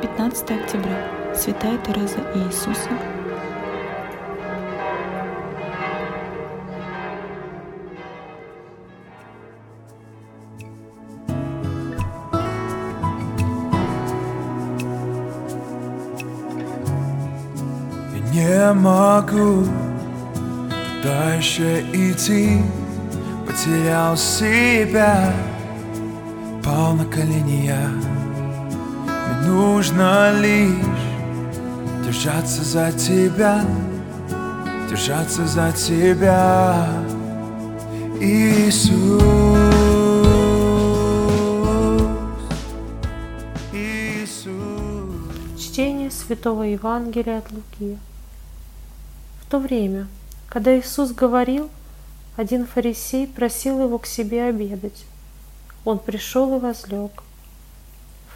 15 октября. Святая Тереза Иисуса. Не могу дальше идти, потерял себя, пал на колени я. Нужно лишь держаться за тебя, держаться за тебя, Иисус. Иисус. Чтение Святого Евангелия от Луки. В то время, когда Иисус говорил, один фарисей просил его к себе обедать. Он пришел и возлег.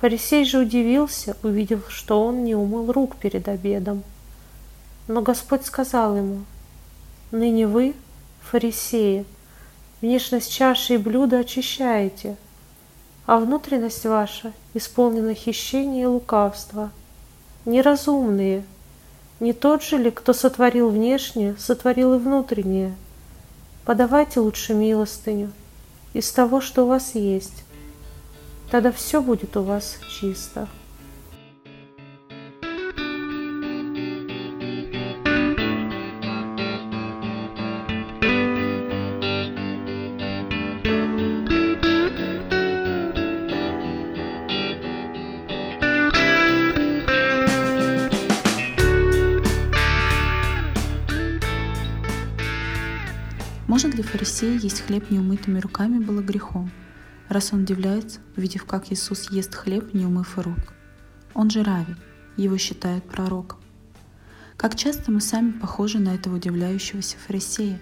Фарисей же удивился, увидев, что он не умыл рук перед обедом. Но Господь сказал ему, «Ныне вы, фарисеи, внешность чаши и блюда очищаете, а внутренность ваша исполнена хищения и лукавства. Неразумные, не тот же ли, кто сотворил внешнее, сотворил и внутреннее? Подавайте лучше милостыню из того, что у вас есть. Тогда все будет у вас чисто. Может ли фарисей есть хлеб неумытыми руками было грехом, раз он удивляется, увидев, как Иисус ест хлеб, не умыв рук? Он же Рави, его считают пророком. Как часто мы сами похожи на этого удивляющегося фарисея,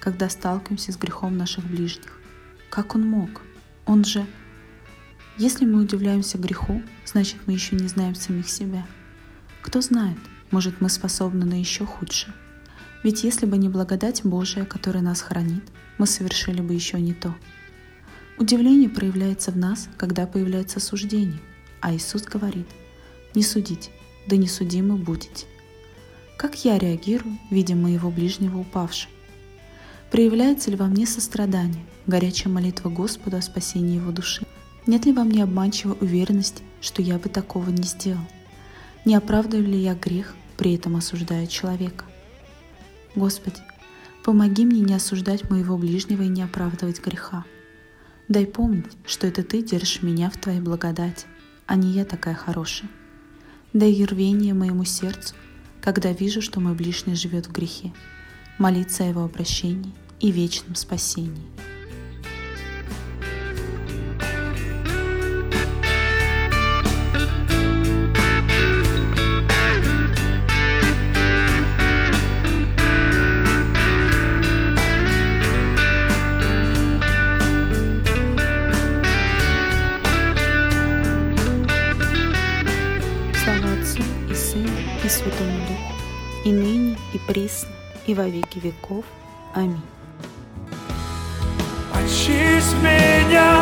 когда сталкиваемся с грехом наших ближних? Как он мог? Он же... Если мы удивляемся греху, значит мы еще не знаем самих себя. Кто знает, может мы способны на еще худшее. Ведь если бы не благодать Божия, которая нас хранит, мы совершили бы еще не то. Удивление проявляется в нас, когда появляется суждение, а Иисус говорит, не судите, да не судимы будете. Как я реагирую, видя моего ближнего упавшим? Проявляется ли во мне сострадание, горячая молитва Господу о спасении его души? Нет ли во мне обманчивой уверенности, что я бы такого не сделал? Не оправдываю ли я грех, при этом осуждая человека? Господи, помоги мне не осуждать моего ближнего и не оправдывать греха. Дай помнить, что это Ты держишь меня в Твоей благодати, а не я такая хорошая. Дай рвение моему сердцу, когда вижу, что мой ближний живет в грехе, молиться о его обращении и вечном спасении. Святому Духу, и ныне, и присно, и во веки веков. Аминь. Очисть меня,